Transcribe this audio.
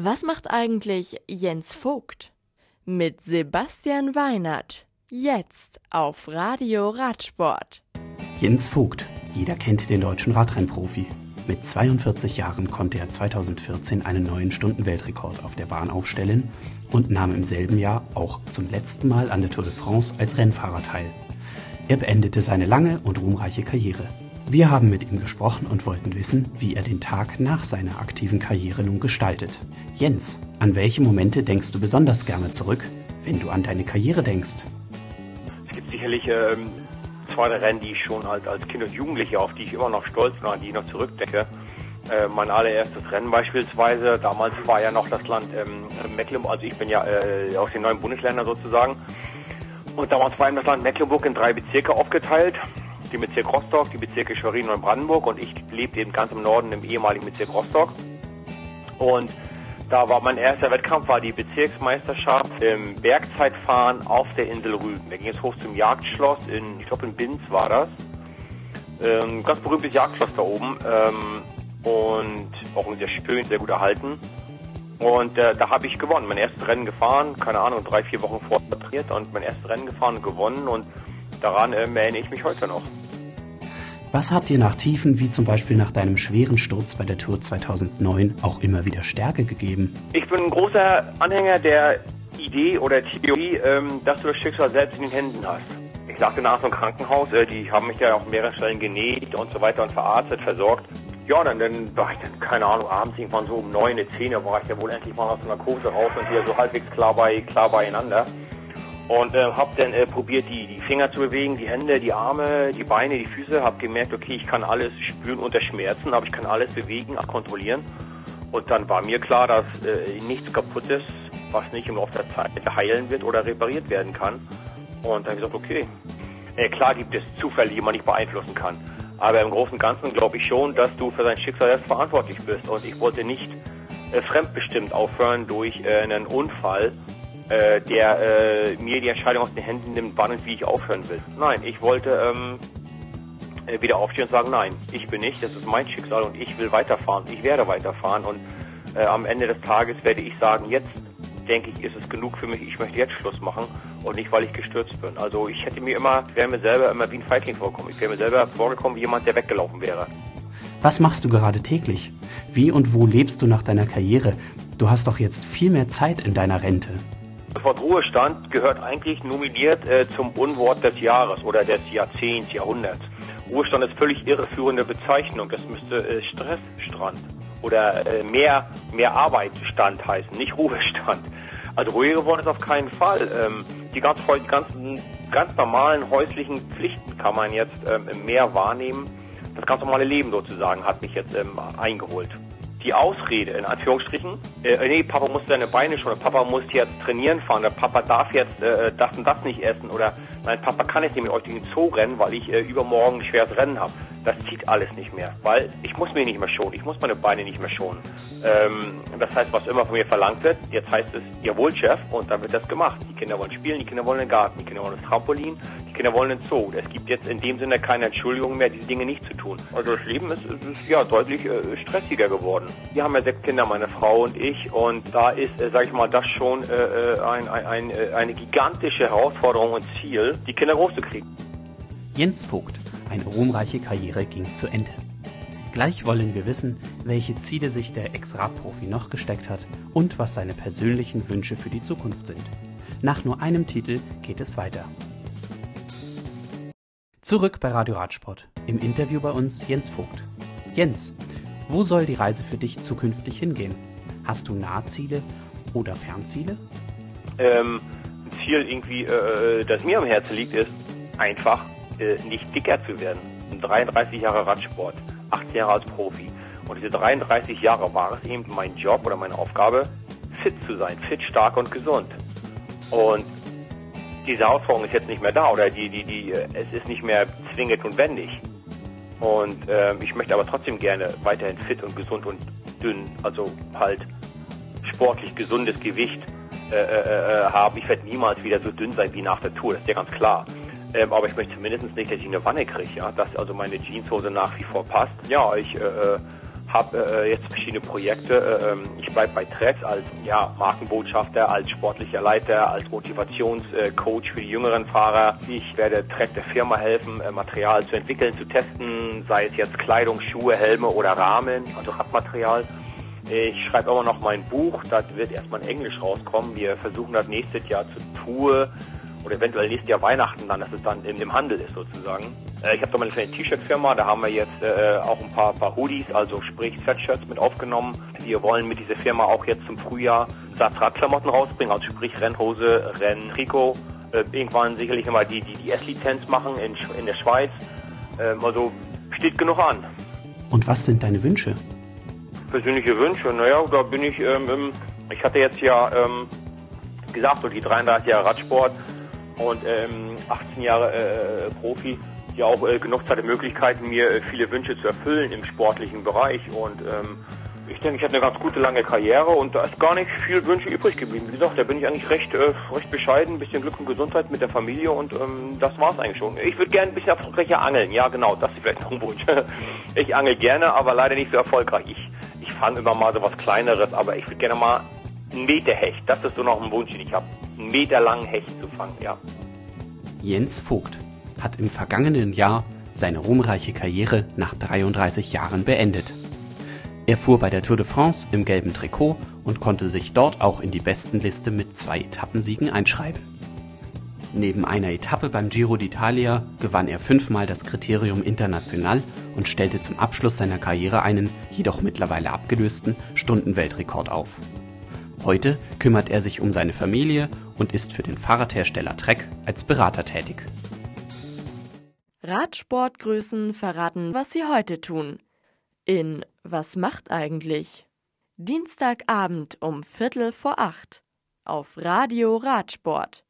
Was macht eigentlich Jens Vogt? Mit Sebastian Weinert. Jetzt auf Radio Radsport. Jens Vogt. Jeder kennt den deutschen Radrennprofi. Mit 42 Jahren konnte er 2014 einen neuen Stundenweltrekord auf der Bahn aufstellen und nahm im selben Jahr auch zum letzten Mal an der Tour de France als Rennfahrer teil. Er beendete seine lange und ruhmreiche Karriere. Wir haben mit ihm gesprochen und wollten wissen, wie er den Tag nach seiner aktiven Karriere nun gestaltet. Jens, an welche Momente denkst du besonders gerne zurück, wenn du an deine Karriere denkst? Es gibt sicherlich ähm, zwei Rennen, die ich schon als, als Kind und Jugendlicher, auf die ich immer noch stolz bin, an die ich noch zurückdecke. Äh, mein allererstes Rennen beispielsweise, damals war ja noch das Land ähm, Mecklenburg, also ich bin ja äh, aus den neuen Bundesländern sozusagen. Und damals war eben das Land Mecklenburg in drei Bezirke aufgeteilt. Den Bezirk Rostock, die Bezirke Schwerin und Brandenburg und ich lebe eben ganz im Norden im ehemaligen Bezirk Rostock. Und da war mein erster Wettkampf, war die Bezirksmeisterschaft im Bergzeitfahren auf der Insel Rügen. Da ging es hoch zum Jagdschloss in, ich glaube in Binz war das. Ähm, ganz berühmtes Jagdschloss da oben. Ähm, und auch sehr schön, sehr gut erhalten. Und äh, da habe ich gewonnen. Mein erstes Rennen gefahren, keine Ahnung, drei, vier Wochen vorher trainiert und mein erstes Rennen gefahren und gewonnen. Und daran äh, erinnere ich mich heute noch. Was hat dir nach Tiefen wie zum Beispiel nach deinem schweren Sturz bei der Tour 2009 auch immer wieder Stärke gegeben? Ich bin ein großer Anhänger der Idee oder Theorie, ähm, dass du das Schicksal selbst in den Händen hast. Ich lag danach im Krankenhaus, äh, die haben mich ja auf mehreren Stellen genäht und so weiter und verarztet, versorgt. Ja, dann, dann war ich dann, keine Ahnung, abends irgendwann so um neun, zehn, da war ich ja wohl endlich mal aus der Narkose raus und wieder so halbwegs klar, bei, klar beieinander. Und äh, habe dann äh, probiert, die, die Finger zu bewegen, die Hände, die Arme, die Beine, die Füße. Habe gemerkt, okay, ich kann alles spüren unter Schmerzen, aber ich kann alles bewegen, kontrollieren. Und dann war mir klar, dass äh, nichts kaputt ist, was nicht im Laufe der Zeit heilen wird oder repariert werden kann. Und dann habe ich gesagt, okay, äh, klar gibt es Zufälle, die man nicht beeinflussen kann. Aber im Großen und Ganzen glaube ich schon, dass du für dein Schicksal selbst verantwortlich bist. Und ich wollte nicht äh, fremdbestimmt aufhören durch äh, einen Unfall, äh, der äh, mir die Entscheidung aus den Händen nimmt, wann und wie ich aufhören will. Nein, ich wollte ähm, äh, wieder aufstehen und sagen, nein, ich bin nicht, das ist mein Schicksal und ich will weiterfahren, ich werde weiterfahren und äh, am Ende des Tages werde ich sagen, jetzt denke ich, ist es genug für mich, ich möchte jetzt Schluss machen und nicht, weil ich gestürzt bin. Also ich hätte mir immer, wäre mir selber immer wie ein Feigling vorgekommen. Ich wäre mir selber vorgekommen wie jemand, der weggelaufen wäre. Was machst du gerade täglich? Wie und wo lebst du nach deiner Karriere? Du hast doch jetzt viel mehr Zeit in deiner Rente. Das Wort Ruhestand gehört eigentlich nominiert äh, zum Unwort des Jahres oder des Jahrzehnts, Jahrhunderts. Ruhestand ist völlig irreführende Bezeichnung. Das müsste äh, Stressstrand oder äh, mehr, mehr Arbeitsstand heißen, nicht Ruhestand. Also ruhiger geworden ist auf keinen Fall. Ähm, die ganz, ganzen, ganz normalen häuslichen Pflichten kann man jetzt ähm, mehr wahrnehmen. Das ganz normale Leben sozusagen hat mich jetzt ähm, eingeholt die Ausrede, in Anführungsstrichen, äh, nee, Papa muss seine Beine schon, Papa muss jetzt trainieren fahren, der Papa darf jetzt äh, das und das nicht essen oder mein Papa kann jetzt nicht mit euch durch den Zoo rennen, weil ich äh, übermorgen ein schweres Rennen habe. Das zieht alles nicht mehr, weil ich muss mich nicht mehr schonen, ich muss meine Beine nicht mehr schonen. Ähm, das heißt, was immer von mir verlangt wird, jetzt heißt es, jawohl, Chef, und dann wird das gemacht. Die Kinder wollen spielen, die Kinder wollen den Garten, die Kinder wollen das Trampolin, Kinder wollen den Zoo. Es gibt jetzt in dem Sinne keine Entschuldigung mehr, diese Dinge nicht zu tun. Also das Leben ist, ist ja deutlich äh, stressiger geworden. Wir haben ja sechs Kinder, meine Frau und ich, und da ist, äh, sag ich mal, das schon äh, äh ein, ein, ein, äh, eine gigantische Herausforderung und Ziel, die Kinder großzukriegen. Jens Vogt, eine ruhmreiche Karriere ging zu Ende. Gleich wollen wir wissen, welche Ziele sich der Ex-Radprofi noch gesteckt hat und was seine persönlichen Wünsche für die Zukunft sind. Nach nur einem Titel geht es weiter. Zurück bei Radio Radsport. Im Interview bei uns Jens Vogt. Jens, wo soll die Reise für dich zukünftig hingehen? Hast du Nahziele oder Fernziele? Ähm, ein Ziel irgendwie, äh, das mir am Herzen liegt, ist einfach äh, nicht dicker zu werden. 33 Jahre Radsport, 8 Jahre als Profi. Und diese 33 Jahre war es eben mein Job oder meine Aufgabe, fit zu sein, fit, stark und gesund. Und diese Herausforderung ist jetzt nicht mehr da oder die, die, die, äh, es ist nicht mehr zwingend und wendig. Und äh, ich möchte aber trotzdem gerne weiterhin fit und gesund und dünn, also halt sportlich gesundes Gewicht äh, äh, äh haben. Ich werde niemals wieder so dünn sein wie nach der Tour, das ist ja ganz klar. Ähm, aber ich möchte mindestens nicht, dass ich eine Wanne kriege, ja, dass also meine Jeanshose nach wie vor passt. Ja, ich äh, äh habe äh, jetzt verschiedene Projekte. Äh, ähm, ich bleibe bei Trek als ja, Markenbotschafter, als sportlicher Leiter, als Motivationscoach für die jüngeren Fahrer. Ich werde Trek der Firma helfen, äh, Material zu entwickeln, zu testen, sei es jetzt Kleidung, Schuhe, Helme oder Rahmen, also Radmaterial. Ich schreibe aber noch mein Buch, das wird erstmal in Englisch rauskommen. Wir versuchen das nächstes Jahr zu Tour oder eventuell nächstes Jahr Weihnachten dann, dass es dann im, im Handel ist sozusagen. Äh, ich habe da mal eine kleine T-Shirt-Firma, da haben wir jetzt äh, auch ein paar, paar Hoodies, also sprich Sweatshirts mit aufgenommen. Wir wollen mit dieser Firma auch jetzt zum Frühjahr Satz-Radklamotten rausbringen, also sprich Rennhose, Renntrikot. Äh, irgendwann sicherlich immer die, die, die S-Lizenz machen in, in der Schweiz. Ähm, also steht genug an. Und was sind deine Wünsche? Persönliche Wünsche, naja, da bin ich, ähm, ich hatte jetzt ja ähm, gesagt, so die 33 Jahre Radsport und ähm, 18 Jahre äh, Profi, ja auch äh, genug Zeit und Möglichkeiten, mir äh, viele Wünsche zu erfüllen im sportlichen Bereich. Und ähm, ich denke, ich hatte eine ganz gute lange Karriere und da ist gar nicht viel Wünsche übrig geblieben. Wie gesagt, da bin ich eigentlich recht, äh, recht bescheiden, ein bisschen Glück und Gesundheit mit der Familie und ähm, das war's eigentlich schon. Ich würde gerne ein bisschen erfolgreicher angeln. Ja, genau, das ist vielleicht noch ein Wunsch. ich angel gerne, aber leider nicht so erfolgreich. Ich, ich fange immer mal so was Kleineres, aber ich würde gerne mal einen Meter Hecht. Das ist so noch ein Wunsch, den ich habe. Einen Meter langen Hecht zu fangen, ja. Jens Vogt hat im vergangenen Jahr seine ruhmreiche Karriere nach 33 Jahren beendet. Er fuhr bei der Tour de France im gelben Trikot und konnte sich dort auch in die Bestenliste mit zwei Etappensiegen einschreiben. Neben einer Etappe beim Giro d'Italia gewann er fünfmal das Kriterium International und stellte zum Abschluss seiner Karriere einen, jedoch mittlerweile abgelösten, Stundenweltrekord auf. Heute kümmert er sich um seine Familie und ist für den Fahrradhersteller Trek als Berater tätig. Radsportgrößen verraten, was sie heute tun. In Was macht eigentlich? Dienstagabend um Viertel vor acht auf Radio Radsport.